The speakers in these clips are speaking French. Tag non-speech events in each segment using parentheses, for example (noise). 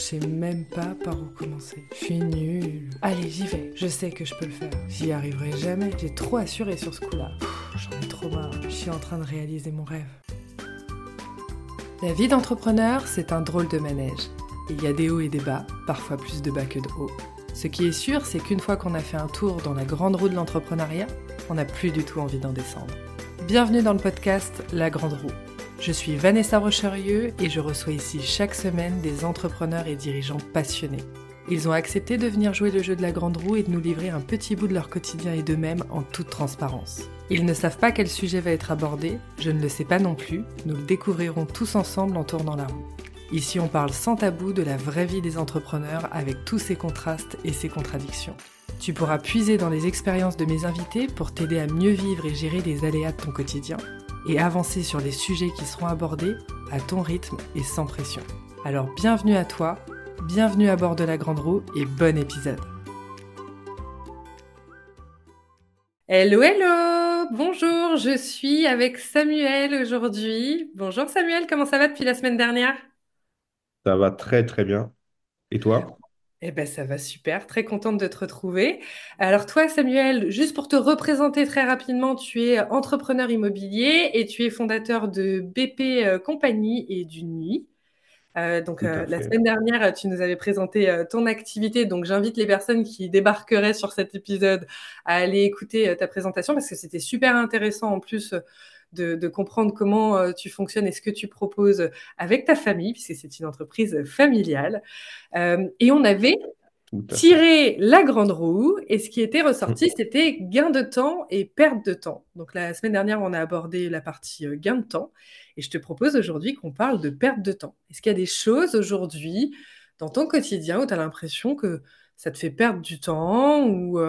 Je sais même pas par où commencer. Je suis nulle. Allez, j'y vais. Je sais que je peux le faire. J'y arriverai jamais. J'ai trop assuré sur ce coup-là. J'en ai trop marre. Je suis en train de réaliser mon rêve. La vie d'entrepreneur, c'est un drôle de manège. Il y a des hauts et des bas, parfois plus de bas que de hauts. Ce qui est sûr, c'est qu'une fois qu'on a fait un tour dans la grande roue de l'entrepreneuriat, on n'a plus du tout envie d'en descendre. Bienvenue dans le podcast La Grande Roue. Je suis Vanessa Rocherieux et je reçois ici chaque semaine des entrepreneurs et dirigeants passionnés. Ils ont accepté de venir jouer le jeu de la grande roue et de nous livrer un petit bout de leur quotidien et d'eux-mêmes en toute transparence. Ils ne savent pas quel sujet va être abordé, je ne le sais pas non plus, nous le découvrirons tous ensemble en tournant la roue. Ici on parle sans tabou de la vraie vie des entrepreneurs avec tous ses contrastes et ses contradictions. Tu pourras puiser dans les expériences de mes invités pour t'aider à mieux vivre et gérer les aléas de ton quotidien et avancer sur les sujets qui seront abordés à ton rythme et sans pression. Alors bienvenue à toi, bienvenue à bord de la Grande Roue et bon épisode. Hello, hello Bonjour, je suis avec Samuel aujourd'hui. Bonjour Samuel, comment ça va depuis la semaine dernière? Ça va très très bien. Et toi? Eh ben, ça va super, très contente de te retrouver. Alors toi, Samuel, juste pour te représenter très rapidement, tu es entrepreneur immobilier et tu es fondateur de BP euh, Compagnie et du Nuit. Euh, donc euh, la semaine dernière, tu nous avais présenté euh, ton activité, donc j'invite les personnes qui débarqueraient sur cet épisode à aller écouter ta présentation parce que c'était super intéressant en plus de, de comprendre comment euh, tu fonctionnes et ce que tu proposes avec ta famille, puisque c'est une entreprise familiale. Euh, et on avait tirer la grande roue et ce qui était ressorti, c'était gain de temps et perte de temps. Donc la semaine dernière, on a abordé la partie euh, gain de temps et je te propose aujourd'hui qu'on parle de perte de temps. Est-ce qu'il y a des choses aujourd'hui dans ton quotidien où tu as l'impression que ça te fait perdre du temps ou,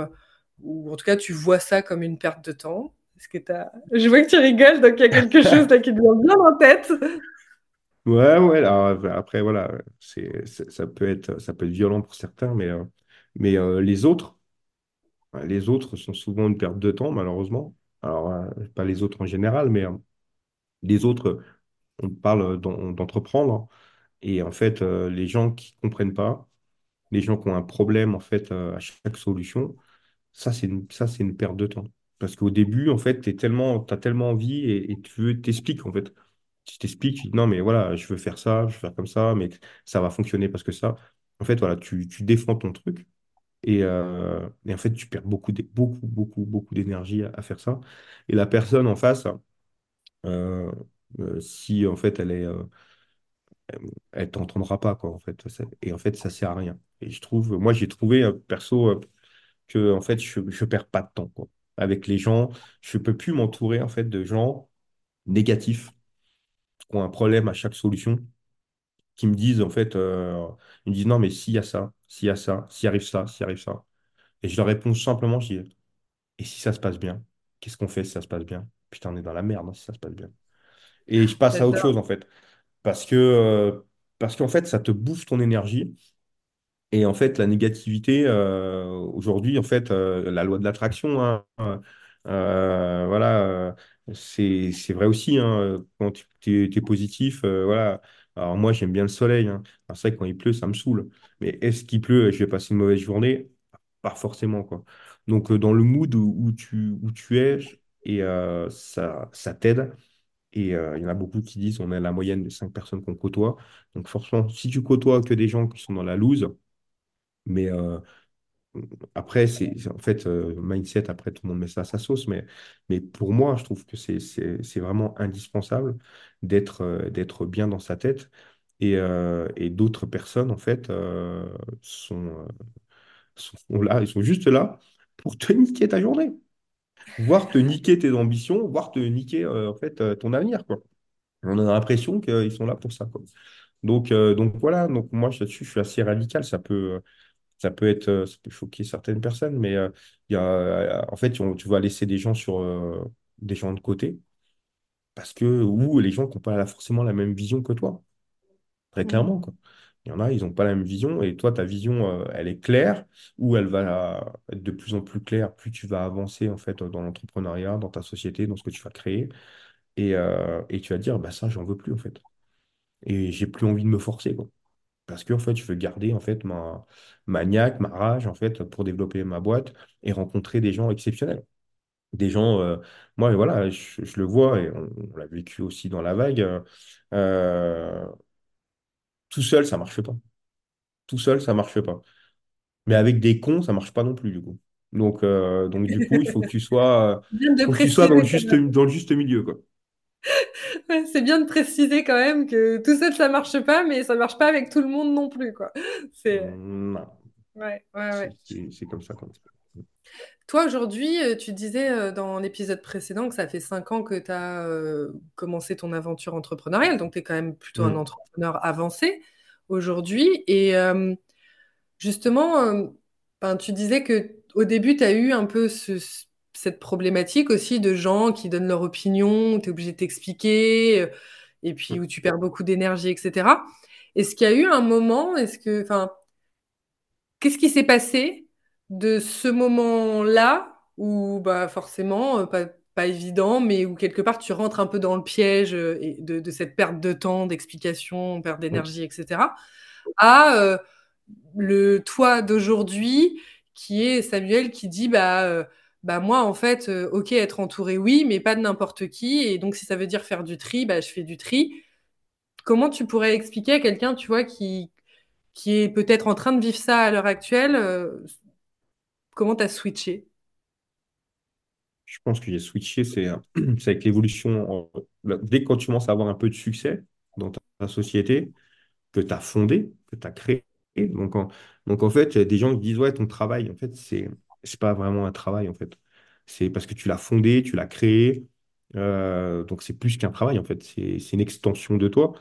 ou en tout cas tu vois ça comme une perte de temps? Est-ce que t'as... Je vois que tu rigoles, donc il y a quelque (laughs) chose là qui te vient bien en tête. Ouais, ouais. alors, après, voilà, c'est, ça peut être, ça peut être violent pour certains, mais, euh, mais euh, les autres, les autres sont souvent une perte de temps, malheureusement. Alors, euh, pas les autres en général, mais les autres, on parle d'en- d'entreprendre. Et en fait, les gens qui comprennent pas, les gens qui ont un problème, en fait, à chaque solution, Ça, c'est une, ça, c'est une perte de temps. Parce qu'au début, en fait, tellement, t'as tellement envie et, tu veux, t'expliques, en fait. Tu t'expliques, tu dis, non, mais voilà, je veux faire ça, je veux faire comme ça, mais ça va fonctionner parce que ça. En fait, voilà, tu, tu défends ton truc et, euh, et en fait, tu perds beaucoup, beaucoup, beaucoup, beaucoup d'énergie à, faire ça. Et la personne en face, euh, euh, si en fait, elle est, elle t'entendra pas, quoi, en fait. Et en fait, ça sert à rien. Et je trouve, moi, j'ai trouvé, perso, que en fait je je perds pas de temps quoi. Avec les gens, je peux plus m'entourer en fait de gens négatifs qui ont un problème à chaque solution, qui me disent en fait, euh, ils me disent non mais s'il y a ça, s'il y a ça, s'il arrive ça, s'il arrive ça, et je leur réponds simplement, je dis et si ça se passe bien, qu'est-ce qu'on fait si ça se passe bien? Putain, on est dans la merde hein, si ça se passe bien. Et je passe à autre chose en fait, parce que euh, parce qu'en fait ça te bouffe ton énergie. Et en fait, la négativité, euh, aujourd'hui, en fait, euh, la loi de l'attraction, hein, euh, voilà, c'est, c'est vrai aussi, hein, quand tu es, positif, voilà. Alors moi, j'aime bien le soleil, hein. C'est vrai que quand il pleut, ça me saoule. Mais est-ce qu'il pleut? Et je vais passer une mauvaise journée? Pas forcément, quoi. Donc, dans le mood où, tu, où tu es, et ça, ça t'aide. Et il y en a beaucoup qui disent on est la moyenne des cinq personnes qu'on côtoie. Donc, forcément, si tu côtoies que des gens qui sont dans la loose, mais euh, après, c'est en fait euh, mindset, après tout le monde met ça à sa sauce, mais, mais pour moi, je trouve que c'est vraiment indispensable d'être euh, d'être bien dans sa tête. Et, et d'autres personnes, en fait, sont, sont là, ils sont juste là pour te (laughs) niquer ta journée, voire te niquer tes ambitions, voire te niquer en fait, ton avenir, quoi. On a l'impression qu'ils sont là pour ça. Donc, donc voilà, donc moi là-dessus, je suis assez radical. Ça peut, ça peut être, euh, ça peut choquer certaines personnes, mais euh, il y a, euh, en fait, on- tu vas laisser des gens sur des gens de côté parce que, ou les gens qui n'ont pas forcément la même vision que toi, très clairement, Mm. quoi. Il y en a, ils n'ont pas la même vision, et toi, ta vision, euh, elle est claire, ou elle va être de plus en plus claire, plus tu vas avancer, en fait, dans l'entrepreneuriat, dans ta société, dans ce que tu vas créer, et, euh, et tu vas dire, bah ça, j'en veux plus, en fait. Et j'ai plus envie de me forcer, quoi. Parce que en fait, je veux garder en fait ma, ma niaque, ma rage en fait pour développer ma boîte et rencontrer des gens exceptionnels. Des gens, euh, moi voilà, je, je le vois et on, on l'a vécu aussi dans la vague. euh, euh, tout seul, ça marche pas. Tout seul, ça marche pas. Mais avec des cons, ça marche pas non plus du coup. Donc, euh, donc du coup, il faut que tu sois, (laughs) Bien de faut que tu sois dans le quand juste, même. dans le juste milieu quoi. C'est bien de préciser quand même que tout seul ça marche pas, mais ça marche pas avec tout le monde non plus, quoi. C'est non, ouais, ouais, ouais. c'est- comme ça. Quoi. Toi aujourd'hui, euh, tu disais euh, dans l'épisode précédent que ça fait cinq ans que tu as commencé ton aventure entrepreneuriale, donc tu es quand même plutôt un Hum, entrepreneur avancé aujourd'hui. Et euh, Justement, euh, ben, tu disais que au début, tu as eu un peu ce- cette problématique aussi de gens qui donnent leur opinion, tu es obligé de t'expliquer, euh, et puis hum. où tu perds beaucoup d'énergie, etc. Est-ce qu'il y a eu un moment, est-ce que, enfin, qu'est-ce qui s'est passé de ce moment-là où, bah, forcément, euh, pas, pas évident, mais où quelque part tu rentres un peu dans le piège euh, de, de cette perte de temps, d'explication, perte d'énergie, etc à euh, le toi d'aujourd'hui qui est Samuel qui dit bah bah moi en fait euh, ok être entouré oui mais pas de n'importe qui et donc si ça veut dire faire du tri bah je fais du tri comment tu pourrais expliquer à quelqu'un tu vois qui qui est peut-être en train de vivre ça à l'heure actuelle euh, comment t'as switché? Je pense que j'ai switché, c'est euh, (clears throat) avec l'évolution. en- Dès que tu commences à avoir un peu de succès dans ta, société, que tu as fondé, que tu as créé, donc donc en fait, il y a des gens qui disent, ouais, ton travail, en fait, c'est c'est pas vraiment un travail, en fait. C'est parce que tu l'as fondé, tu l'as créé, euh, donc c'est plus qu'un travail, en fait. C'est une extension de toi.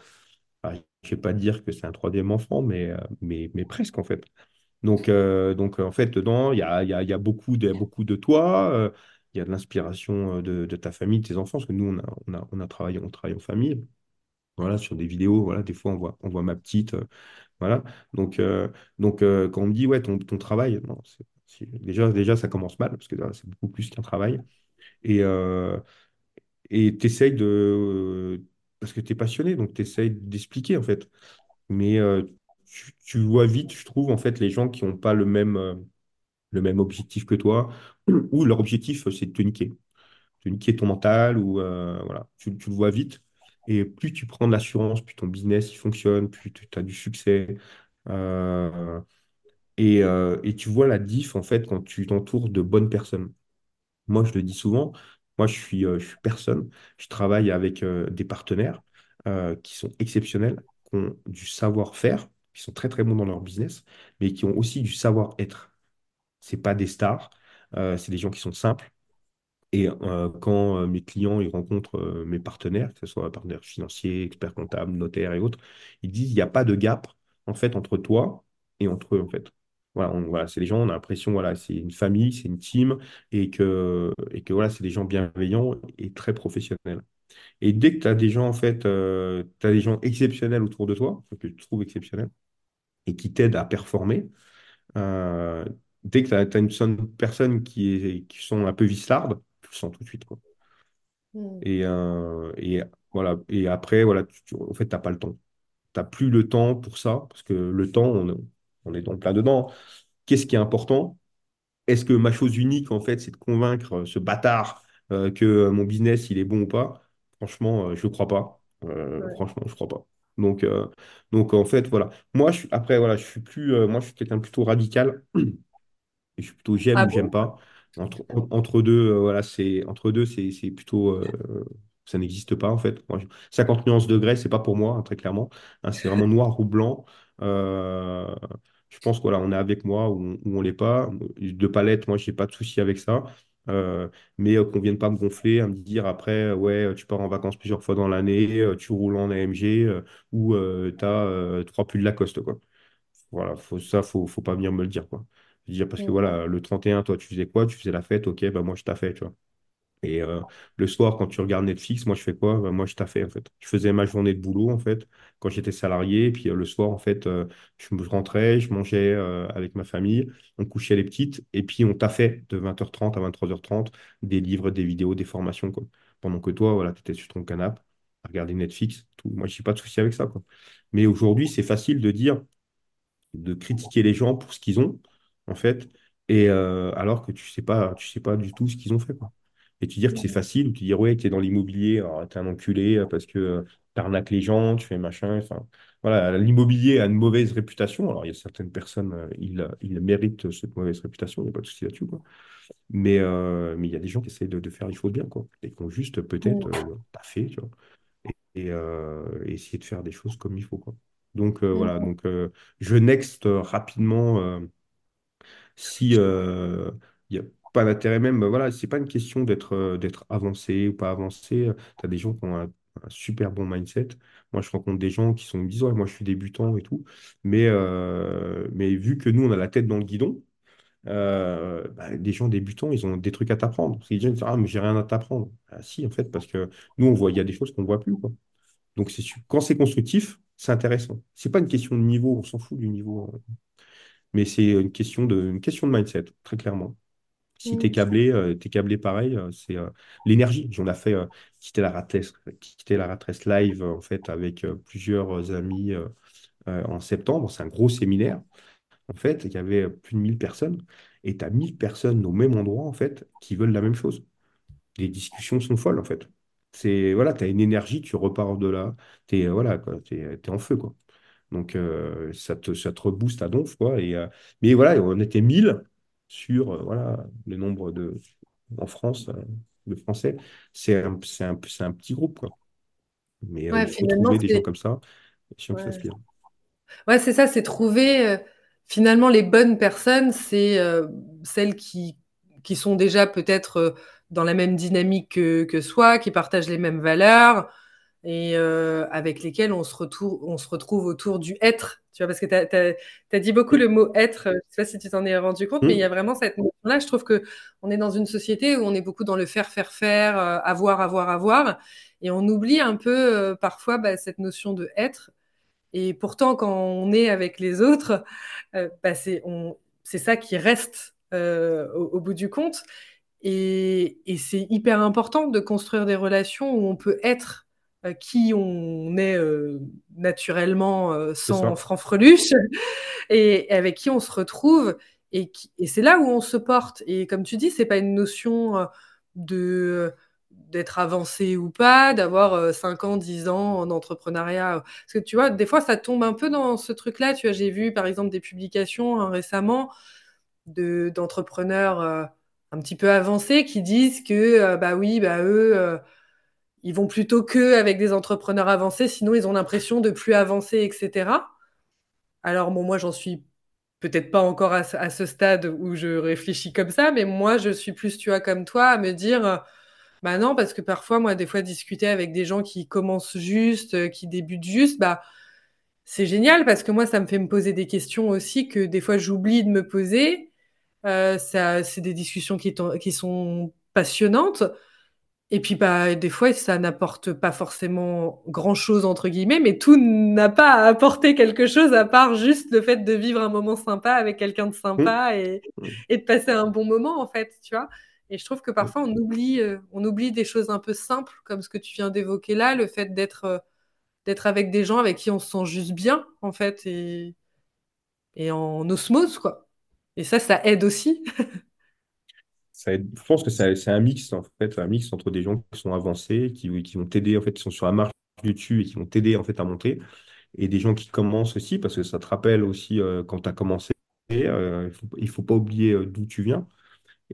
Ah, je vais pas dire que c'est un troisième enfant, mais, euh, mais, mais presque, en fait. Donc, euh, donc en fait, dedans, il y a, y a, y a beaucoup de, beaucoup de toi, il y a de l'inspiration de, de ta famille, de tes enfants, parce que nous, on a, on a, on a travaillé, on travaille en famille. Voilà, sur des vidéos, voilà, des fois, on voit, on voit ma petite. voilà. Donc, donc quand on me dit, ouais, ton, ton travail, non, c'est- déjà, déjà, ça commence mal, parce que là, c'est beaucoup plus qu'un travail. Et euh, et tu essayes de. Parce que tu es passionné, donc tu essayes d'expliquer, en fait. Mais euh, tu, vois vite, je trouve, en fait, les gens qui n'ont pas le même. euh, le même objectif que toi, ou leur objectif, c'est de te niquer. Te niquer ton mental, ou euh, voilà, tu, le vois vite. Et plus tu prends de l'assurance, plus ton business il fonctionne, plus tu as du succès. Euh, et, euh, et tu vois la diff, en fait, quand tu t'entoures de bonnes personnes. Moi, je le dis souvent, moi, je suis, euh, personne. Je travaille avec euh, des partenaires qui sont exceptionnels, qui ont du savoir-faire, qui sont très, très bons dans leur business, mais qui ont aussi du savoir-être. C'est pas des stars, c'est des gens qui sont simples. Et quand mes clients ils rencontrent mes partenaires, que ce soit partenaires financiers, experts comptables, notaires et autres, ils disent il n'y a pas de gap en fait entre toi et entre eux en fait. Voilà, on- voilà, c'est des gens, on a l'impression voilà, c'est une famille, c'est une team et que et que voilà, c'est des gens bienveillants et très professionnels. Et dès que tu as des gens en fait, tu as des gens exceptionnels autour de toi, que tu trouves exceptionnels et qui t'aident à performer, euh, dès que tu as, une seule personne qui, est, qui sont un peu vislardes, tu le sens tout de suite, quoi. Hmm. Et, euh, et, voilà. et après, voilà, tu, tu- en fait, tu n'as pas le temps. Tu n'as plus le temps pour ça, parce que le temps, on, on est dans le plein dedans. Qu'est-ce qui est important? Est-ce que ma chose unique, en fait, c'est de convaincre euh, ce bâtard euh, que euh, mon business, il est bon ou pas? Franchement, je ne crois pas. Euh, Ouais. franchement, je ne crois pas. Donc, euh, donc, en fait, voilà. Moi, je suis, après, voilà, je suis plus, moi, je suis quelqu'un de plutôt radical. (clears throat) Et je suis plutôt j'aime Ah ou j'aime pas. Entre, en- entre deux, voilà, c'est entre deux, c'est c'est plutôt ça n'existe pas en fait. Moi, je- 50 nuances de grès, c'est pas pour moi, hein, très clairement. Hein, c'est vraiment noir ou blanc. Euh, je pense que voilà, on est avec moi ou on, on l'est pas. De palette, moi, j'ai pas de souci avec ça. Euh, mais euh, qu'on vienne pas me gonfler, à me dire après, euh, ouais, tu pars en vacances plusieurs fois dans l'année, tu roules en AMG ou tu as trois pulls Lacoste, quoi. Voilà, faut, ça, faut, faut pas venir me le dire, quoi. Je veux dire, parce que voilà, le 31 toi, tu faisais quoi? Tu faisais la fête, ok, bah moi, je t'ai fait, tu vois. Et euh, le soir, quand tu regardes Netflix, moi, je fais quoi? Bah, moi, je t'ai fait, en fait. Je faisais ma journée de boulot, en fait, quand j'étais salarié. Et puis euh, le soir, en fait, euh, je me rentrais, je mangeais avec ma famille, on couchait les petites, et puis on taffait de 20h30 à 23h30 des livres, des vidéos, des formations, quoi. Pendant que toi, voilà, tu étais sur ton canapé, à regarder Netflix, tout. Moi, je n'ai pas de souci avec ça, quoi. Mais aujourd'hui, c'est facile de dire. de critiquer les gens pour ce qu'ils ont, en fait, et alors que tu sais pas, tu sais pas du tout ce qu'ils ont fait, quoi. Et tu dire que c'est facile, ou tu dire, ouais, tu es dans l'immobilier, alors t'es un enculé euh, parce que tu arnaques les gens, tu fais machin, enfin, voilà, l'immobilier a une mauvaise réputation. Alors, il y a certaines personnes, euh, ils, ils méritent cette mauvaise réputation, il n'y a pas de souci là-dessus, quoi. Mais euh, mais il y a des gens qui essayent de, de faire les choses bien, quoi, et qui ont juste peut-être euh, pas fait, tu vois et, euh, essayer de faire des choses comme il faut, quoi. Donc euh, voilà, donc euh, je next euh, rapidement euh, si euh, il n'y a pas d'intérêt même, bah, voilà, c'est pas une question d'être euh, d'être avancé ou pas avancé. Tu as des gens qui ont un, super bon mindset. Moi, je rencontre des gens qui sont, disent, ouais, moi je suis débutant et tout. Mais, euh, mais vu que nous, on a la tête dans le guidon, euh, bah, des gens débutants, ils ont des trucs à t'apprendre. Parce que Les gens disent, ah, mais j'ai rien à t'apprendre. Ah, si, en fait, parce que nous, on voit, il y a des choses qu'on ne voit plus, quoi. Donc, c'est, quand c'est constructif, c'est intéressant. C'est pas une question de niveau, on s'en fout du niveau, hein. mais c'est une question de, une question de mindset, très clairement. Si tu es câblé, euh, câblé pareil, euh, c'est euh, l'énergie. On a fait euh, quitter la ratresse, quitter la ratresse live en fait avec plusieurs amis en septembre. C'est un gros séminaire. En fait, il y avait plus de 1000 personnes et tu as 1000 personnes au même endroit en fait qui veulent la même chose. Les discussions sont folles en fait. C'est voilà, tu as une énergie, tu repars de là, tu es, voilà, quoi, t'es en feu quoi. Donc, ça te, ça te rebooste à donf, quoi. Et, mais voilà, on était 1000 sur euh, voilà, le nombre de. En France, euh, de Français. C'est un, un, petit groupe, quoi. Mais euh, Ouais, il faut finalement, trouver des gens comme ça, ouais. s'inspirent. Ouais, c'est ça, c'est trouver finalement les bonnes personnes, c'est celles qui, qui sont déjà peut-être dans la même dynamique que, que soi, qui partagent les mêmes valeurs et euh, avec lesquelles on se retrouve, on se retrouve autour du être. Tu vois, parce que tu as, dit beaucoup le mot être, je sais pas si tu t'en es rendu compte, mais il y a vraiment cette notion-là. Je trouve que on est dans une société où on est beaucoup dans le faire, faire, faire, euh, avoir, avoir, avoir, et on oublie un peu euh, parfois bah, cette notion de être. Et pourtant, quand on est avec les autres, bah, c'est ça qui reste au, au bout du compte. Et, et c'est hyper important de construire des relations où on peut être qui on est euh, naturellement euh, sans franfreluche (laughs) et avec qui on se retrouve. Et, c'est là où on se porte. Et comme tu dis, c'est pas une notion euh, de d'être avancé ou pas, d'avoir euh, 5 ans, 10 ans en entrepreneuriat. Parce que tu vois, des fois, ça tombe un peu dans ce truc-là. Tu vois, j'ai vu par exemple des publications hein, récemment de d'entrepreneurs euh, un petit peu avancés qui disent que euh, bah oui, bah eux, euh, ils vont plutôt que avec des entrepreneurs avancés, sinon ils ont l'impression de plus avancer, etc. Alors bon, moi j'en suis peut-être pas encore à, ce- stade où je réfléchis comme ça, mais moi je suis plus, tu vois, comme toi, à me dire, euh, bah non, parce que parfois, moi, des fois, discuter avec des gens qui commencent juste, euh, qui débutent juste, bah c'est génial parce que moi, ça me fait me poser des questions aussi que des fois j'oublie de me poser. Euh, ça, c'est des discussions qui sont passionnantes. Et puis, bah, des fois, ça n'apporte pas forcément grand-chose, entre guillemets, mais tout n'a pas à apporter quelque chose à part juste le fait de vivre un moment sympa avec quelqu'un de Mm. sympa et, Mm. et de passer un bon moment, en fait, tu vois. Et je trouve que Mm. parfois, on oublie, euh, on oublie des choses un peu simples, comme ce que tu viens d'évoquer là, le fait d'être euh, d'être avec des gens avec qui on se sent juste bien, en fait, et, et en osmose, quoi. Et ça, ça aide aussi. (laughs) Je pense que c'est un mix, en fait, un mix entre des gens qui sont avancés, qui, vont t'aider, en fait, qui sont sur la marche du dessus et qui vont t'aider, en fait, à monter. et des gens qui commencent aussi, parce que ça te rappelle aussi euh, quand tu as commencé, euh, il faut, faut pas oublier euh, d'où tu viens.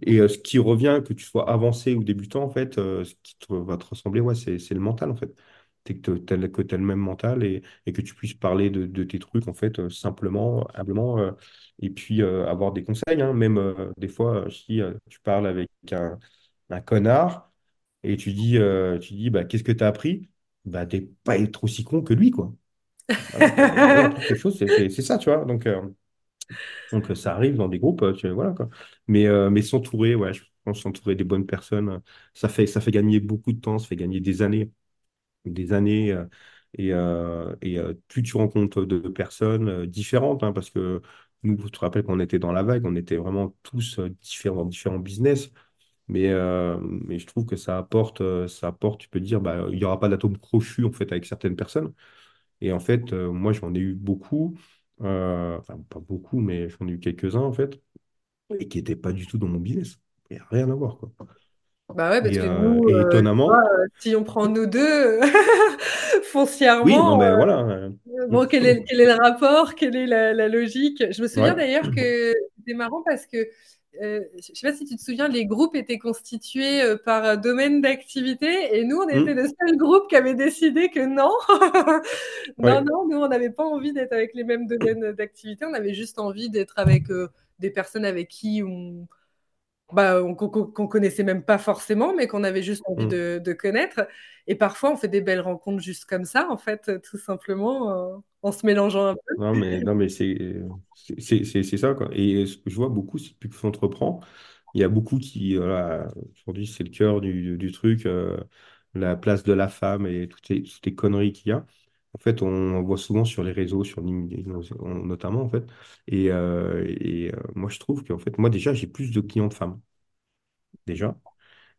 Et ce qui revient, que tu sois avancé ou débutant, en fait, ce qui va te ressembler, ouais, c'est, le mental, en fait. C'est que tu le même mental et, que tu puisses parler de, de tes trucs, en fait, simplement, humblement, et puis euh, avoir des conseils, hein. même euh, des fois, euh, si tu parles avec un, connard et tu dis, tu dis bah, qu'est-ce que tu as appris? Bah, de pas être aussi con que lui, quoi. C'est ça, tu vois. Donc, donc, ça arrive dans des groupes, voilà. Mais, mais s'entourer, ouais, je pense s'entourer des bonnes personnes, ça fait, ça fait gagner beaucoup de temps, ça fait gagner des années, des années. et et plus tu rencontres de, personnes différentes, hein, parce que nous, je te rappelle qu'on était dans la vague, on était vraiment tous euh, différents, dans différents business. Mais, euh, mais je trouve que ça apporte, euh, ça apporte, tu peux dire, bah, il n'y aura pas d'atome crochu en fait avec certaines personnes. Et en fait, euh, moi, j'en ai eu beaucoup. euh, enfin pas beaucoup, mais j'en ai eu quelques-uns en fait, et qui n'étaient pas du tout dans mon business. Il n'y a rien à voir, quoi. Bah ouais, parce Et, que euh, nous, et euh, vois, étonnamment, euh, si on prend nous deux, (laughs) oui, non, foncièrement, mais voilà. Bon, quel est, quel est le rapport? Quelle est la, la logique? Je me souviens ouais. d'ailleurs que (clears throat) c'était marrant parce que, euh, je sais pas si tu te souviens, les groupes étaient constitués euh, par domaine d'activité et nous, on était Mm, le seul groupe qui avait décidé que non, (laughs) non, ouais. non, nous, on n'avait pas envie d'être avec les mêmes domaines d'activité, on avait juste envie d'être avec euh, des personnes avec qui on, bah, on- qu'on qu'on connaissait même pas forcément, mais qu'on avait juste envie mm. de, de connaître. Et parfois, on fait des belles rencontres juste comme ça, en fait, tout simplement, euh, en se mélangeant un peu. Non, mais, non, mais c'est ça, quoi. Et ce que je vois beaucoup, c'est depuis que j'entreprends, il y a beaucoup qui, voilà, aujourd'hui, c'est le cœur du, du truc, euh, la place de la femme et toutes les, toutes les conneries qu'il y a. En fait, on, voit souvent sur les réseaux, sur notamment, en fait. Et, euh, euh, moi, je trouve qu'en fait, moi, déjà, j'ai plus de clientes femmes, déjà.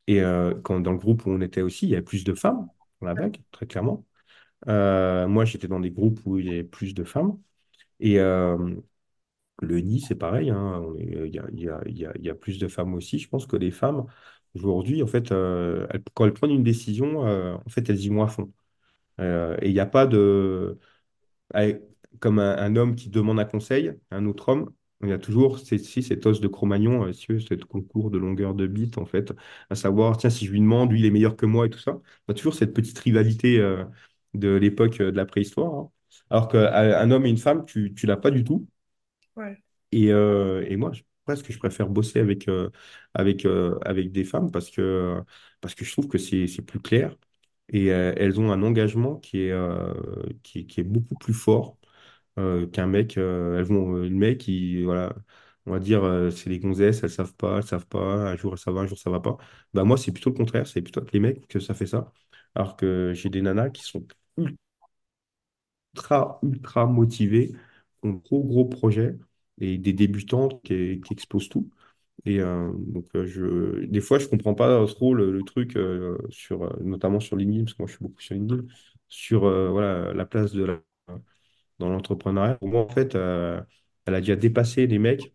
Et euh, quand, dans le groupe où on était aussi, il y avait plus de femmes dans la vague, très clairement. Moi, j'étais dans des groupes où il y avait plus de femmes. Et, Le nid, c'est pareil, il y a, plus de femmes aussi. Je pense que les femmes, aujourd'hui, en fait, quand elles prennent une décision, en fait, elles y vont à fond. Euh, et il n'y a pas de... Comme un, un homme qui demande un conseil à un autre homme, il y a toujours si, cet os de Cro-Magnon, euh, ce concours de longueur de bite, en fait, à savoir, tiens, si je lui demande, lui, il est meilleur que moi et tout ça. Il y a toujours cette petite rivalité euh, de l'époque de la préhistoire. hein. Alors qu'un homme et une femme, tu ne l'as pas du tout. Ouais. Et, euh, et moi, je- presque, je préfère bosser avec, euh, avec, euh, avec des femmes parce que, parce que je trouve que c'est plus clair et euh, elles ont un engagement qui est, euh, qui, qui beaucoup plus fort euh, qu'un mec. elles vont, le mec, il, voilà, on va dire, c'est les gonzesses, elles savent pas, elles savent pas, un jour ça va, un jour ça va pas. Bah, moi, c'est plutôt le contraire, c'est plutôt avec les mecs que ça fait ça. Alors que j'ai des nanas qui sont ultra, ultra motivées, ont de gros, gros projets et des débutantes qui, qui explosent tout. Et euh, donc, euh, je, des fois, je comprends pas trop le, le truc, euh, sur, notamment sur LinkedIn, parce que moi, je suis beaucoup sur LinkedIn, sur voilà, la place de la, dans l'entrepreneuriat. Pour moi, en fait, elle a déjà dépassé les mecs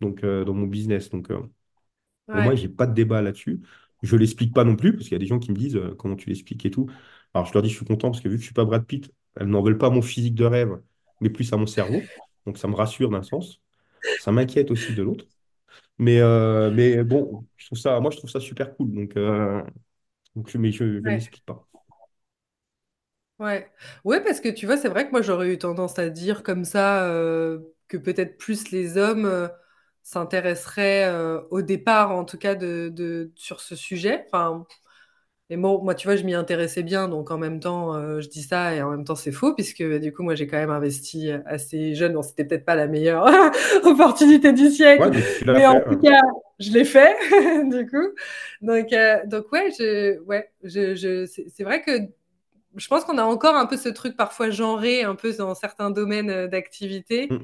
donc, dans mon business. Donc, euh, pour moi, Ouais. j'ai pas de débat là-dessus. Je l'explique pas non plus, parce qu'il y a des gens qui me disent euh, comment tu l'expliques et tout. Alors, je leur dis, je suis content, parce que vu que je suis pas Brad Pitt, elles n'en veulent pas à mon physique de rêve, mais plus à mon cerveau. Donc, ça me rassure d'un sens. Ça m'inquiète aussi de l'autre. Mais, euh, mais bon, je trouve ça, moi, je trouve ça super cool. Donc, euh, donc mais je ne Ouais. l'explique pas. Ouais. Ouais, parce que tu vois, c'est vrai que moi j'aurais eu tendance à dire comme ça euh, que peut-être plus les hommes euh, s'intéresseraient euh, au départ, en tout cas, de, de- sur ce sujet. Enfin, et moi, moi, tu vois, je m'y intéressais bien, donc en même temps, euh, je dis ça et en même temps, c'est faux, puisque bah, du coup, moi, j'ai quand même investi assez jeune. Bon, c'était peut-être pas la meilleure (laughs) opportunité du siècle, Ouais, mais en tout cas, je l'ai fait, (laughs) du coup. Donc, euh, donc ouais, je, ouais, je, je, c'est vrai que je pense qu'on a encore un peu ce truc parfois genré, un peu dans certains domaines euh, d'activité, Mm.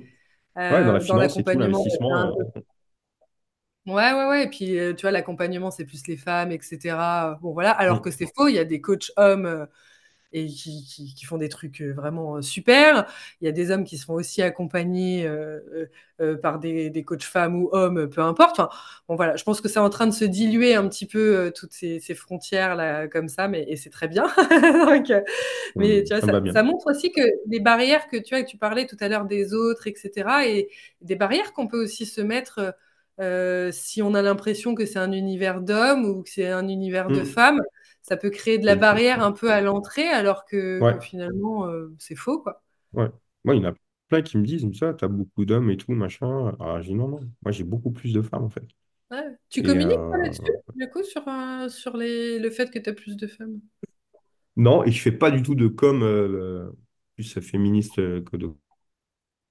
Ouais, dans euh, l'accompagnement un l'investissement. peu- euh, Ouais, ouais, ouais. Et puis, euh, tu vois, l'accompagnement, c'est plus les femmes, etc. Bon, voilà. Alors que c'est faux, il y a des coachs hommes euh, et qui, qui- qui font des trucs euh, vraiment super. Il y a des hommes qui se font aussi accompagner par des, des coachs femmes ou hommes, peu importe. Enfin, bon, voilà. Je pense que c'est en train de se diluer un petit peu toutes ces, ces frontières-là, comme ça, mais, et c'est très bien. (laughs) Donc, mais mm, tu vois, ça montre aussi que les barrières que tu vois, que tu parlais tout à l'heure des autres, etc., et des barrières qu'on peut aussi se mettre euh, si on a l'impression que c'est un univers d'hommes ou que c'est un univers de Mm. femmes, ça peut créer de la barrière un peu à l'entrée, alors que, finalement, euh, c'est faux, quoi. ouais. Moi, il y en a plein qui me disent comme ça, t'as beaucoup d'hommes et tout, machin. Ah, j'ai dit non, non. Moi, j'ai beaucoup plus de femmes, en fait. Ouais. Tu Et communiques euh, là-dessus, du coup, sur, euh, sur les, le fait que tu as plus de femmes? non, et je fais pas du tout de com plus féministe que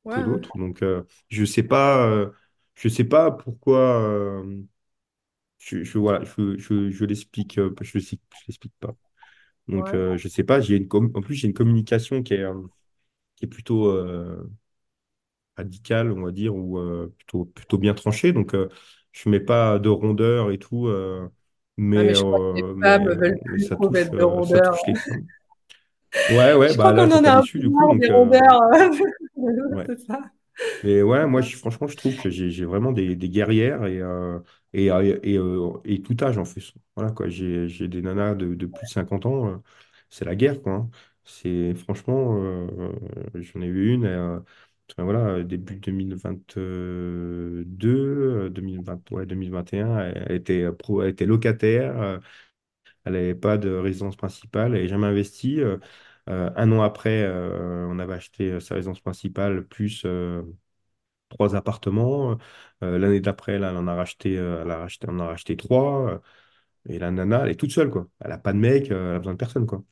Ouais, d'autres. Donc, je sais pas, je sais pas pourquoi. euh, je, je, voilà, je, je, je l'explique, euh, je, je l'explique pas. Donc, Ouais. euh, je sais pas. J'ai une com- en plus, j'ai une communication qui est, euh, qui est plutôt euh, radicale, on va dire, ou euh, plutôt, plutôt bien tranchée. Donc, euh, je mets pas de rondeur et tout, euh, Ah, mais, mais je crois que les euh, femmes mais, veulent mais plus ça trop touche, mettre de euh, ça rondeur. touche les femmes. Ouais, ouais, Je bah crois là, qu'on en a un déçu peu du coup. marre des Donc, euh, rondeurs. (laughs) Ouais. C'est ça. Mais ouais, moi, je- franchement, je trouve que j'ai j'ai vraiment des, des guerrières et, euh, et, euh, et, euh, et tout âge en fait. Voilà, quoi. J'ai j'ai des nanas de, de plus de 50 ans. euh, c'est la guerre, quoi. hein. C'est franchement, euh, j'en ai eu une, euh, enfin, voilà, début 2022, euh, 2020, ouais, 2021, elle, elle était, pro, elle était locataire, euh, elle n'avait pas de résidence principale, elle n'avait jamais investi. euh, un an après, euh, on avait acheté euh, sa résidence principale plus. euh, trois appartements. Euh, l'année d'après, là, elle en a racheté, euh, elle a racheté, on en a racheté trois. euh, et la nana, elle est toute seule, quoi. Elle n'a pas de mec, euh, elle a besoin de personne, quoi.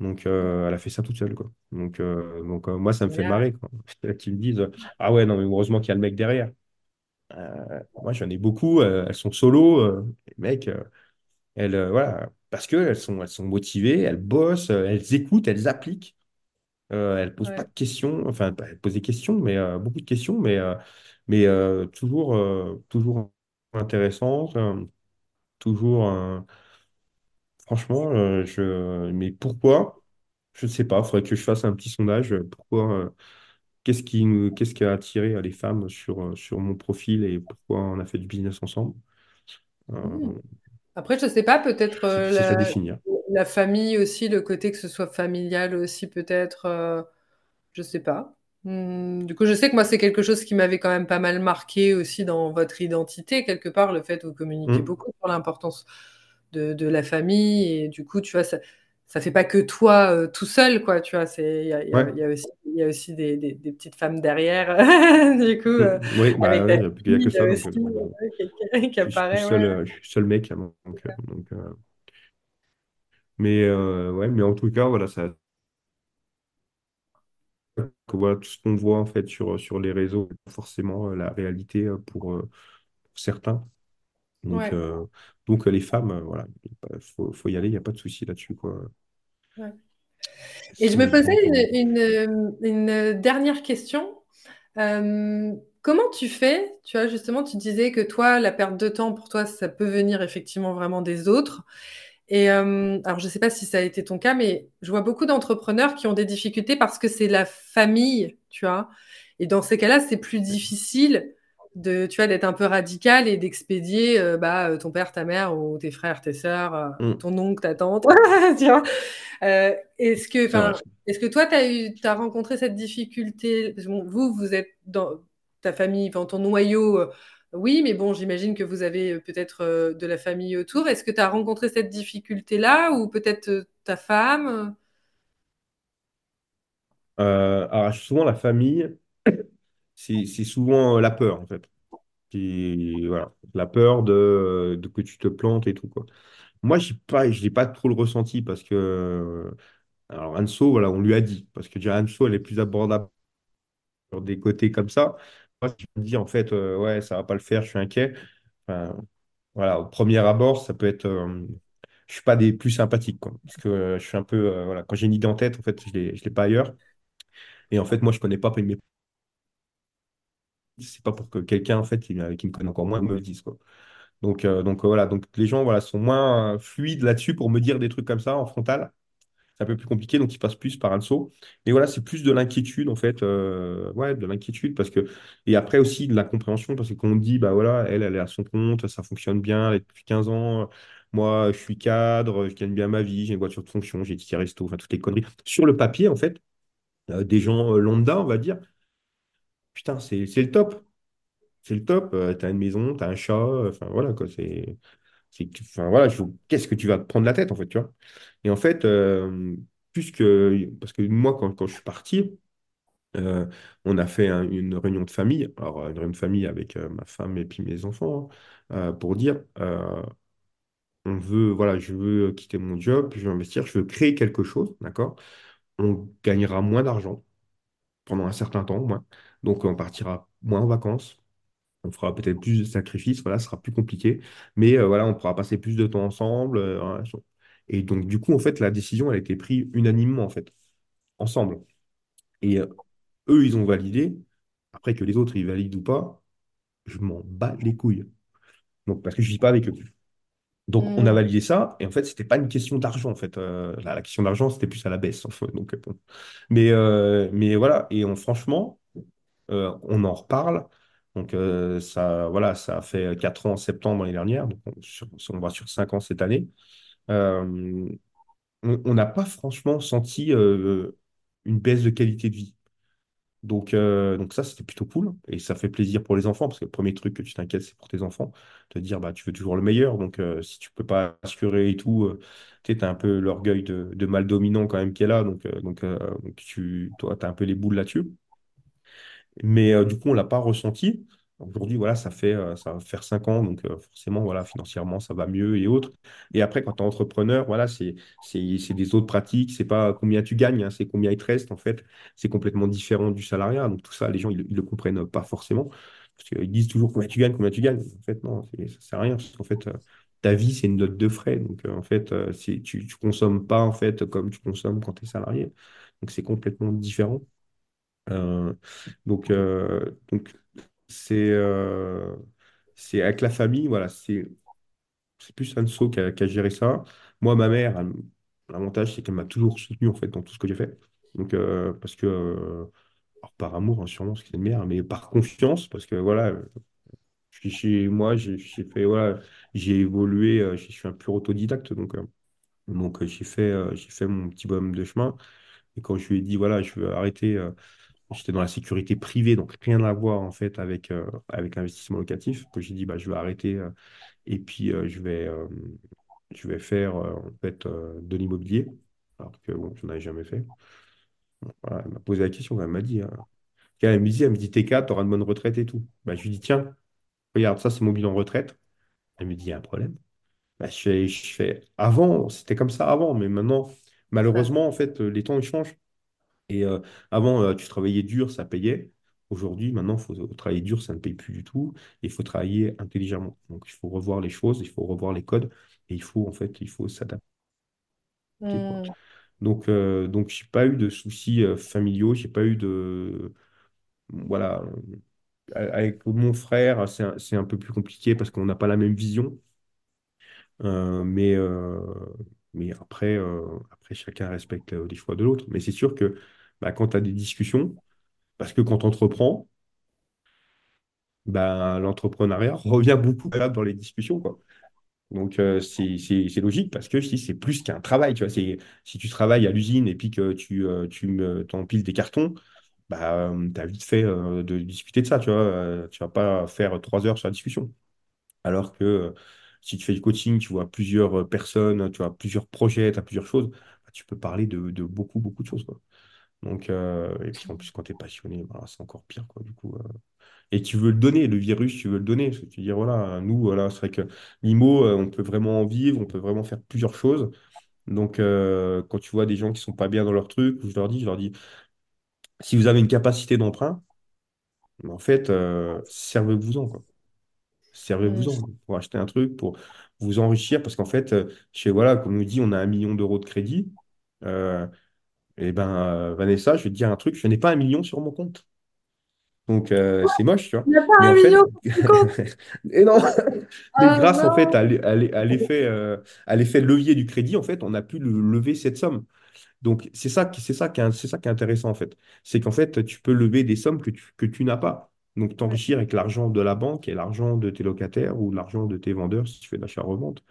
Donc, euh, elle a fait ça toute seule, quoi. Donc, euh, donc euh, moi, ça me fait marrer, quoi. (laughs) Qui me disent, ah ouais, non, mais heureusement qu'il y a le mec derrière. Euh, moi, j'en ai beaucoup, euh, elles sont solo, euh, les mecs, euh, elles, euh, voilà, parce qu'elles sont, elles sont motivées, elles bossent, euh, elles écoutent, elles appliquent. Euh, elle pose pas Ouais. de questions, enfin, pas- elle pose des questions, mais euh, beaucoup de questions, mais, euh, mais euh, toujours, euh, toujours intéressantes, euh, toujours, euh, franchement, euh, je, mais pourquoi? Je ne sais pas, il faudrait que je fasse un petit sondage. euh, Pourquoi, euh, qu'est-ce qui nous, qu'est-ce qui a attiré euh, les femmes sur, euh, sur mon profil et pourquoi on a fait du business ensemble? Euh, Hmm. Après, je sais pas, peut-être euh, à la, famille aussi, le côté que ce soit familial aussi, peut-être, euh, je sais pas. Hmm, Du coup, je sais que moi, c'est quelque chose qui m'avait quand même pas mal marqué aussi dans votre identité, quelque part, le fait que vous communiquez Hmm, beaucoup sur l'importance de, de la famille. Et du coup, tu vois, ça, ça fait pas que toi euh, tout seul, quoi, tu vois. C'est, il y il ouais. il y a aussi, il y a aussi des, des- des petites femmes derrière, (laughs) du coup, euh, Hmm, oui, bah, ta ouais, il n'y a que il ça, a donc aussi euh, euh, (laughs) qui je, je suis apparaît, seul, ouais. euh, je suis seul mec, hein, donc, euh, donc, euh, Mais, euh, ouais, mais en tout cas, voilà, ça, voilà, tout ce qu'on voit en fait sur, sur les réseaux, forcément euh, la réalité euh, pour, euh, pour certains. Donc, Ouais. euh, donc euh, les femmes, euh, voilà, il faut, faut y aller, il n'y a pas de souci là-dessus, quoi. Ouais. Et je me posais une, une- une dernière question. Euh, comment tu fais? Tu vois, justement, tu disais que toi, la perte de temps, pour toi, ça peut venir effectivement vraiment des autres. Et euh, alors, je ne sais pas si ça a été ton cas, mais je vois beaucoup d'entrepreneurs qui ont des difficultés parce que c'est la famille, tu vois. Et dans ces cas-là, c'est plus difficile de, tu vois, d'être un peu radical et d'expédier euh, bah, euh, ton père, ta mère ou tes frères, tes sœurs, euh, Hum, ton oncle, ta tante, (laughs) tu vois. Euh, est-ce que, enfin, est-ce que toi, tu as eu, t'as rencontré cette difficulté? Parce que bon, vous, vous êtes dans ta famille, dans ton noyau, euh, oui, mais bon, j'imagine que vous avez peut-être de la famille autour. Est-ce que tu as rencontré cette difficulté-là ou peut-être ta femme? Alors, souvent, la famille, c'est souvent euh, la peur, en fait. Qui, voilà, la peur de, de que tu te plantes et tout, quoi. Moi, je n'ai pas, trop le ressenti parce que, euh, alors Anso, voilà, on lui a dit, parce que déjà Anso, elle est plus abordable sur des côtés comme ça. Moi, je me dis, en fait, euh, ouais, ça va pas le faire, je suis inquiet. Enfin, voilà, au premier abord, ça peut être. euh, je suis pas des plus sympathiques, quoi. Parce que euh, je suis un peu. euh, voilà, quand j'ai une idée en tête, en fait, je l'ai, je l'ai pas ailleurs. Et en fait, moi, je connais pas mes. C'est pas pour que quelqu'un, en fait, qui, euh, qui me connaît encore moins, me le dise, quoi. Donc, euh, donc euh, voilà, donc les gens, voilà, sont moins fluides là-dessus pour me dire des trucs comme ça en frontal. C'est un peu plus compliqué, donc il passe plus par un saut. Mais voilà, c'est plus de l'inquiétude, en fait. ouais, de l'inquiétude, parce que. Et après aussi de la compréhension, parce que quand on dit, bah voilà, elle, elle est à son compte, ça fonctionne bien, elle est depuis 15 ans. Moi, je suis cadre, je gagne bien ma vie, j'ai une voiture de fonction, j'ai des tickets resto, enfin, toutes les conneries. Sur le papier, en fait, des gens lambda, on va dire, putain, c'est le top. C'est le top. Euh, t'as une maison, t'as un chat, euh, enfin voilà, quoi. C'est. Enfin voilà, qu'est-ce que tu vas te prendre la tête, en fait, tu vois? Et en fait, euh, plus que. Parce que moi, quand, quand je suis parti, Euh, on a fait un- une réunion de famille, alors une réunion de famille avec ma femme et puis mes enfants, hein, pour dire, on veut, voilà, je veux quitter mon job, je veux investir, je veux créer quelque chose, d'accord? On gagnera moins d'argent pendant un certain temps, moins. Donc on partira moins en vacances, on fera peut-être plus de sacrifices, voilà, ce sera plus compliqué, mais euh, voilà, on pourra passer plus de temps ensemble. euh, et donc du coup, en fait, la décision, elle a été prise unanimement, en fait, ensemble. Et euh, eux, ils ont validé. Après que les autres, ils valident ou pas, je m'en bats les couilles. Donc, parce que je ne vis pas avec eux. Donc, on a Hmm. validé ça. Et en fait, c'était pas une question d'argent, en fait. Euh, la, la question d'argent, c'était plus à la baisse. en fait. Donc, bon. Mais, euh, mais voilà. Et on, franchement, on en reparle. Donc, euh, ça, voilà, ça a fait 4 ans en septembre l'année dernière. Donc, on, on va sur 5 ans cette année. Euh, on n'a pas franchement senti euh, une baisse de qualité de vie. Donc, euh, donc ça, c'était plutôt cool. Et ça fait plaisir pour les enfants, parce que le premier truc que tu t'inquiètes, c'est pour tes enfants. Te dire, bah, tu veux toujours le meilleur. Donc, euh, si tu peux pas assurer et tout, euh, tu t'as un peu l'orgueil de, de mal dominant quand même qui est là. Donc, euh, euh, donc tu, toi, tu as un peu les boules là-dessus. Mais euh, du coup, on l'a pas ressenti. Aujourd'hui, voilà, ça fait, euh, ça va faire cinq ans, donc euh, forcément, voilà, financièrement, ça va mieux et autres. Et après, quand tu es entrepreneur, voilà, c'est, des autres pratiques. C'est pas combien tu gagnes, hein, c'est combien il te reste, en fait. C'est complètement différent du salariat. Donc, tout ça, les gens, ils, ils le comprennent pas forcément. Parce qu'ils disent toujours combien tu gagnes, combien tu gagnes. En fait, non, ça sert à rien. Parce fait, ta vie, c'est une note de frais. Donc, en fait, tu, tu consommes pas, en fait, comme tu consommes quand tu es salarié. Donc, c'est complètement différent. Euh, donc, euh, donc c'est euh, c'est avec la famille, voilà, c'est plus Anso qui a, qui a géré ça. Moi, ma mère, l'avantage, c'est qu'elle m'a toujours soutenu en fait dans tout ce que j'ai fait. Donc, parce que, par amour, hein, sûrement, parce que c'est une mère, mais par confiance, parce que voilà, moi, j'ai fait, voilà, j'ai évolué, je suis un pur autodidacte, donc, donc j'ai fait, j'ai fait mon petit bonhomme de chemin. Et quand je lui ai dit, voilà, je veux arrêter. J'étais dans la sécurité privée, donc rien à voir en fait avec, euh, avec l'investissement locatif. que j'ai dit, bah, je vais arrêter euh, et puis euh, je vais, je vais faire en fait de l'immobilier, alors que bon, je n'en avais jamais fait. Voilà, elle m'a posé la question, elle m'a dit, euh, elle me dit, elle me dit, T4, tu auras une bonne retraite et tout. Bah, je lui dis, tiens, regarde, ça c'est mon bilan retraite. Elle me dit, il y a un problème. Bah, je fais, je fais, avant, c'était comme ça avant, mais maintenant, malheureusement, en fait, les temps ils changent. Et euh, avant, euh, tu travaillais dur, ça payait. Aujourd'hui, maintenant, il faut travailler dur, ça ne paye plus du tout. Et il faut travailler intelligemment. Donc, il faut revoir les choses, il faut revoir les codes. Et il faut, en fait, il faut s'adapter. Hmm. Donc, euh, donc je n'ai pas eu de soucis euh, familiaux. J'ai pas eu de... Voilà. Avec mon frère, c'est un, un peu plus compliqué parce qu'on n'a pas la même vision. Euh, mais, euh, mais après, euh, après, chacun respecte euh, les choix de l'autre. Mais c'est sûr que bah, quand tu as des discussions, parce que quand on entreprend, ben, l'entrepreneuriat revient beaucoup dans les discussions, quoi. Donc, euh, c'est logique parce que si c'est plus qu'un travail, tu vois, si tu travailles à l'usine et puis que tu, euh, tu me, t'empiles des cartons, bah, tu as vite fait euh, de discuter de ça, tu vois. Euh, tu vas pas faire trois heures sur la discussion. Alors que euh, si tu fais du coaching, tu vois plusieurs euh, personnes, tu vois plusieurs projets, tu as plusieurs choses, bah, tu peux parler de, de beaucoup, beaucoup de choses. Donc, euh, et puis en plus, quand tu es passionné, bah, c'est encore pire, quoi, du coup. euh. Et tu veux le donner, le virus, tu veux le donner. Parce que tu dis, voilà, nous, voilà, c'est vrai que l'IMO, euh, on peut vraiment en vivre, on peut vraiment faire plusieurs choses. Donc, euh, quand tu vois des gens qui sont pas bien dans leur truc, je leur dis, je leur dis, si vous avez une capacité d'emprunt, en fait, servez-vous-en, quoi. Servez-vous-en pour acheter un truc, pour vous enrichir, parce qu'en fait, chez, voilà, comme on nous dit, on a un million d'euros de crédit. Et ben, euh, Vanessa, je vais te dire un truc, je n'ai pas un million sur mon compte. Donc, euh, c'est moche, tu vois. Il n'y a pas Mais un en million (laughs) fait, et non, (laughs) mais Ah grâce en fait à l'e- à l'e- à l'effet euh, à l'effet levier du crédit, en fait, on a pu le- lever cette somme. Donc, c'est ça qui, c'est ça qui est, c'est ça qui est intéressant, en fait. C'est qu'en fait, tu peux lever des sommes que tu, que tu n'as pas. Donc, t'enrichir avec l'argent de la banque et l'argent de tes locataires ou l'argent de tes vendeurs si tu fais de l'achat-revente.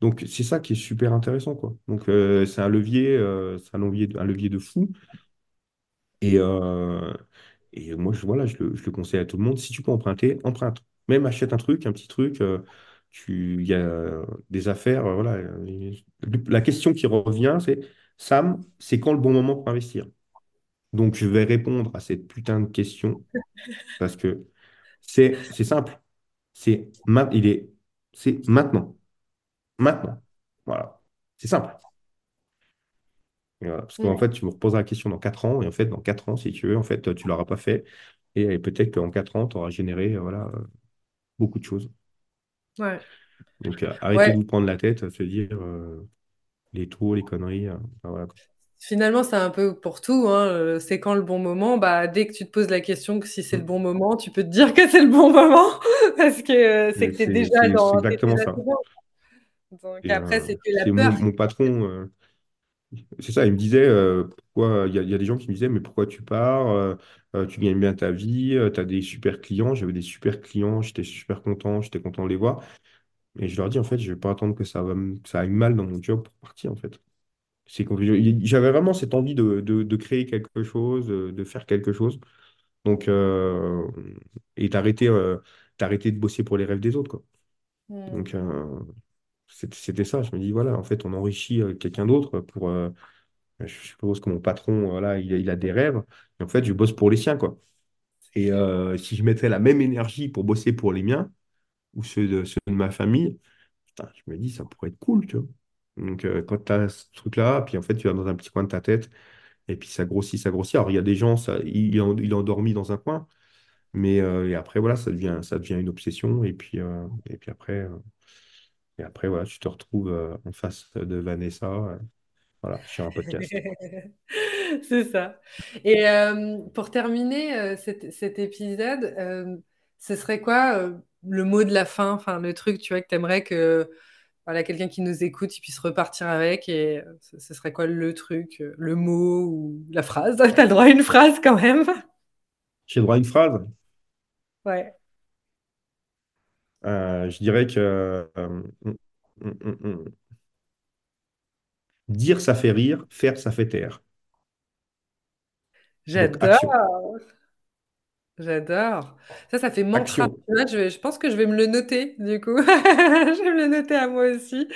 Donc, c'est ça qui est super intéressant, quoi. Donc, euh, c'est un levier, euh, c'est un levier, de- un levier de fou. Et, euh, et moi, je, voilà, je le, je le conseille à tout le monde. Si tu peux emprunter, emprunte. Même achète un truc, un petit truc. tu, il y a des affaires. voilà. La question qui revient, c'est Sam, c'est quand le bon moment pour investir? Donc, je vais répondre à cette putain de question parce que c'est c'est simple. C'est il est, c'est maintenant. Maintenant. Voilà. C'est simple. Voilà. Parce qu'en fait, tu me reposes la question dans 4 ans, et en fait, dans 4 ans, si tu veux, en fait, tu l'auras pas fait. Et, peut-être qu'en 4 ans, tu auras généré euh, voilà, euh, beaucoup de choses. Ouais. Donc, euh, arrêtez Ouais. de vous prendre la tête, à se dire euh, les tours, les conneries. euh, voilà. Finalement, c'est un peu pour tout, hein. euh, C'est quand le bon moment? Bah, dès que tu te poses la question que si c'est le Mm. bon moment, tu peux te dire que c'est le bon moment (laughs) parce que euh, c'est que tu es déjà dans, exactement déjà ça. dedans. Donc Et après, euh, c'est que la peur mon, patron. euh, c'est ça, il me disait, euh, pourquoi, il y a, il y a des gens qui me disaient, mais pourquoi tu pars? Tu gagnes bien ta vie, tu as des super clients. J'avais des super clients, j'étais super content, j'étais content de les voir. Et je leur dis, en fait, je vais pas attendre que ça va, que ça aille mal dans mon job pour partir, en fait. J'avais vraiment cette envie de, de- de créer quelque chose, de, de faire quelque chose. Donc, euh, et d'arrêter euh, de bosser pour les rêves des autres, quoi. Hmm. Donc, euh, c'était ça. Je me dis, voilà, en fait, on enrichit euh, quelqu'un d'autre pour. euh, je suppose que mon patron, voilà, il, a il a des rêves. Et en fait, je bosse pour les siens, quoi. Et euh, si je mettais la même énergie pour bosser pour les miens ou ceux de, ceux de ma famille, putain, je me dis, ça pourrait être cool, tu vois. Donc, euh, quand tu as ce truc-là, puis en fait, tu vas dans un petit coin de ta tête, et puis ça grossit, ça grossit. Alors, il y a des gens, ça, il, est endormi dans un coin, mais euh, et après, voilà, ça devient, ça devient une obsession. Et puis, euh, et puis après, et après, voilà, tu te retrouves en face de Vanessa, voilà, sur un podcast. (laughs) C'est ça. Et pour terminer cet, épisode, ce serait quoi le mot de la fin, enfin le truc, tu vois, que tu aimerais que voilà, quelqu'un qui nous écoute, il puisse repartir avec et euh, ce, serait quoi le truc, euh, le mot ou la phrase? (laughs) T'as le droit à une phrase quand même. J'ai droit à une phrase. Ouais. Euh, je dirais que euh, hum, hum, hum, dire, ça fait rire, faire, ça fait taire. J'adore. J'adore. Ça, ça fait mantra. Je, vais- je pense que je vais me le noter, du coup. (laughs) Je vais me le noter à moi aussi.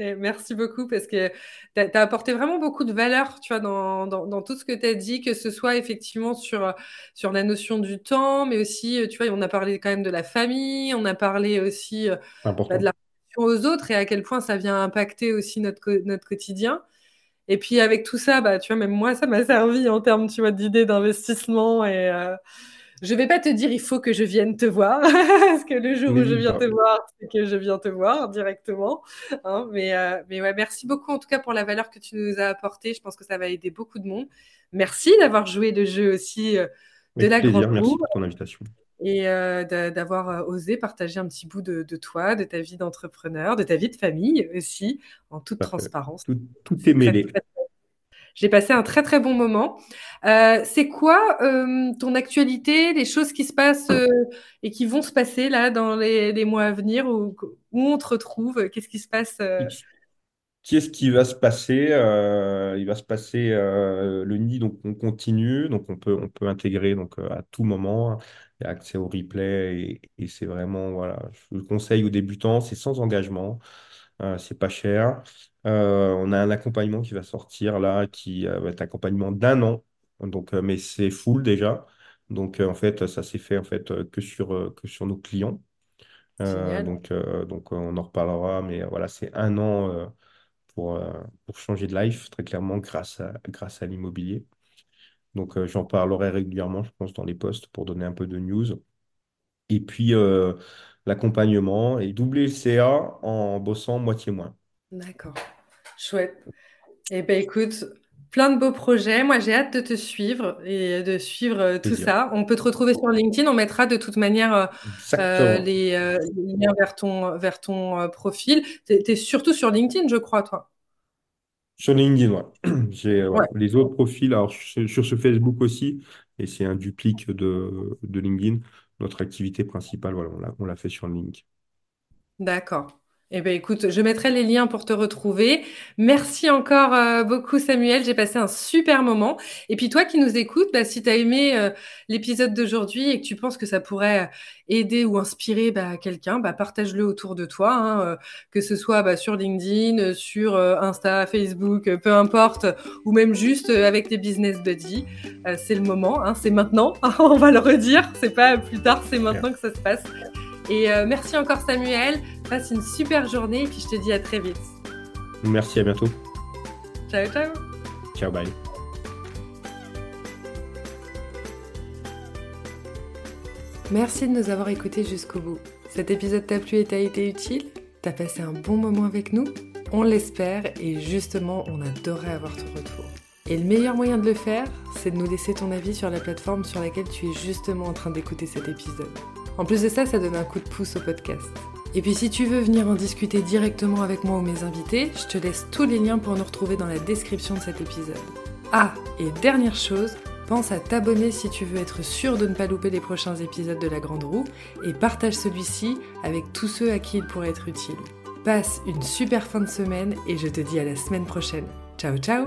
Et merci beaucoup parce que tu as, apporté vraiment beaucoup de valeur, tu vois, dans, dans, dans tout ce que tu as dit, que ce soit effectivement sur, sur la notion du temps, mais aussi, tu vois, on a parlé quand même de la famille, on a parlé aussi euh, C'est bah, de important. la relation aux autres et à quel point ça vient impacter aussi notre, co- notre quotidien. Et puis avec tout ça, bah, tu vois, même moi, ça m'a servi en termes, tu vois, d'idées d'investissement et, euh, je vais pas te dire il faut que je vienne te voir, (laughs) parce que le jour où je viens te pas. voir, c'est que je viens te voir directement. Hein, mais, euh, mais ouais, merci beaucoup en tout cas pour la valeur que tu nous as apportée. Je pense que ça va aider beaucoup de monde. Merci d'avoir joué le jeu aussi euh, de Avec la grande plaisir. Merci pour ton invitation. et euh, d'a- d'avoir osé partager un petit bout de, de toi, de ta vie d'entrepreneur, de ta vie de famille aussi, en toute Parfait. transparence. Tout, tout est Très, mêlé. très j'ai passé un très très bon moment. Euh, c'est quoi euh, ton actualité, les choses qui se passent euh, et qui vont se passer là dans les, mois à venir où, on te retrouve? Qu'est-ce qui se passe Qu'est-ce qui va se passer? Il va se passer le nid, donc on continue, donc on peut, on peut intégrer donc, à tout moment. Il y a accès au replay et, et c'est vraiment, voilà, je le conseille aux débutants, c'est sans engagement, c'est pas cher. Euh, on a un accompagnement qui va sortir là, qui euh, va être accompagnement d'un an, donc, euh, mais c'est full déjà. Donc euh, en fait, ça s'est fait en fait euh, que sur, euh, que sur nos clients. Euh, Génial. donc, euh, donc on en reparlera, mais euh, voilà, c'est un an. euh, pour, euh, pour changer de life, très clairement, grâce à, grâce à l'immobilier. Donc, euh, j'en parlerai régulièrement, je pense, dans les posts pour donner un peu de news. Et puis, euh, l'accompagnement et doubler le CA en bossant moitié moins. D'accord. Chouette. Eh ben écoute, plein de beaux projets. Moi, j'ai hâte de te suivre et de suivre euh, tout Plaisir. ça. On peut te retrouver sur LinkedIn. On mettra de toute manière euh, euh, les, euh, les liens vers ton, vers ton profil. Tu es, surtout sur LinkedIn, je crois, toi. Sur LinkedIn, ouais. (clears throat) J'ai, ouais. Les autres profils, alors sur, sur ce Facebook aussi, et c'est un duplique de, de LinkedIn. Notre activité principale, voilà, on l'a, on l'a fait sur LinkedIn. D'accord. Eh bien, écoute, je mettrai les liens pour te retrouver. Merci encore euh, beaucoup, Samuel. J'ai passé un super moment. Et puis, toi qui nous écoutes, bah, si tu as aimé euh, l'épisode d'aujourd'hui et que tu penses que ça pourrait euh, aider ou inspirer bah, quelqu'un, bah, partage-le autour de toi, hein, euh, que ce soit sur LinkedIn, sur Insta, Facebook, peu importe, ou même juste avec tes business buddies. C'est le moment, hein, c'est maintenant. (laughs) On va le redire. C'est pas plus tard, c'est maintenant que ça se passe. Et euh, merci encore Samuel. Passe une super journée et puis je te dis à très vite. Merci, à bientôt. Ciao, ciao. Ciao, bye. Merci de nous avoir écoutés jusqu'au bout. Cet épisode t'a plu et t'a été utile? T'as passé un bon moment avec nous? On l'espère et justement, on adorerait avoir ton retour. Et le meilleur moyen de le faire, c'est de nous laisser ton avis sur la plateforme sur laquelle tu es justement en train d'écouter cet épisode. En plus de ça, ça donne un coup de pouce au podcast. Et puis si tu veux venir en discuter directement avec moi ou mes invités, je te laisse tous les liens pour nous retrouver dans la description de cet épisode. Ah, et dernière chose, pense à t'abonner si tu veux être sûr de ne pas louper les prochains épisodes de La Grande Roue et partage celui-ci avec tous ceux à qui il pourrait être utile. Passe une super fin de semaine et je te dis à la semaine prochaine. Ciao ciao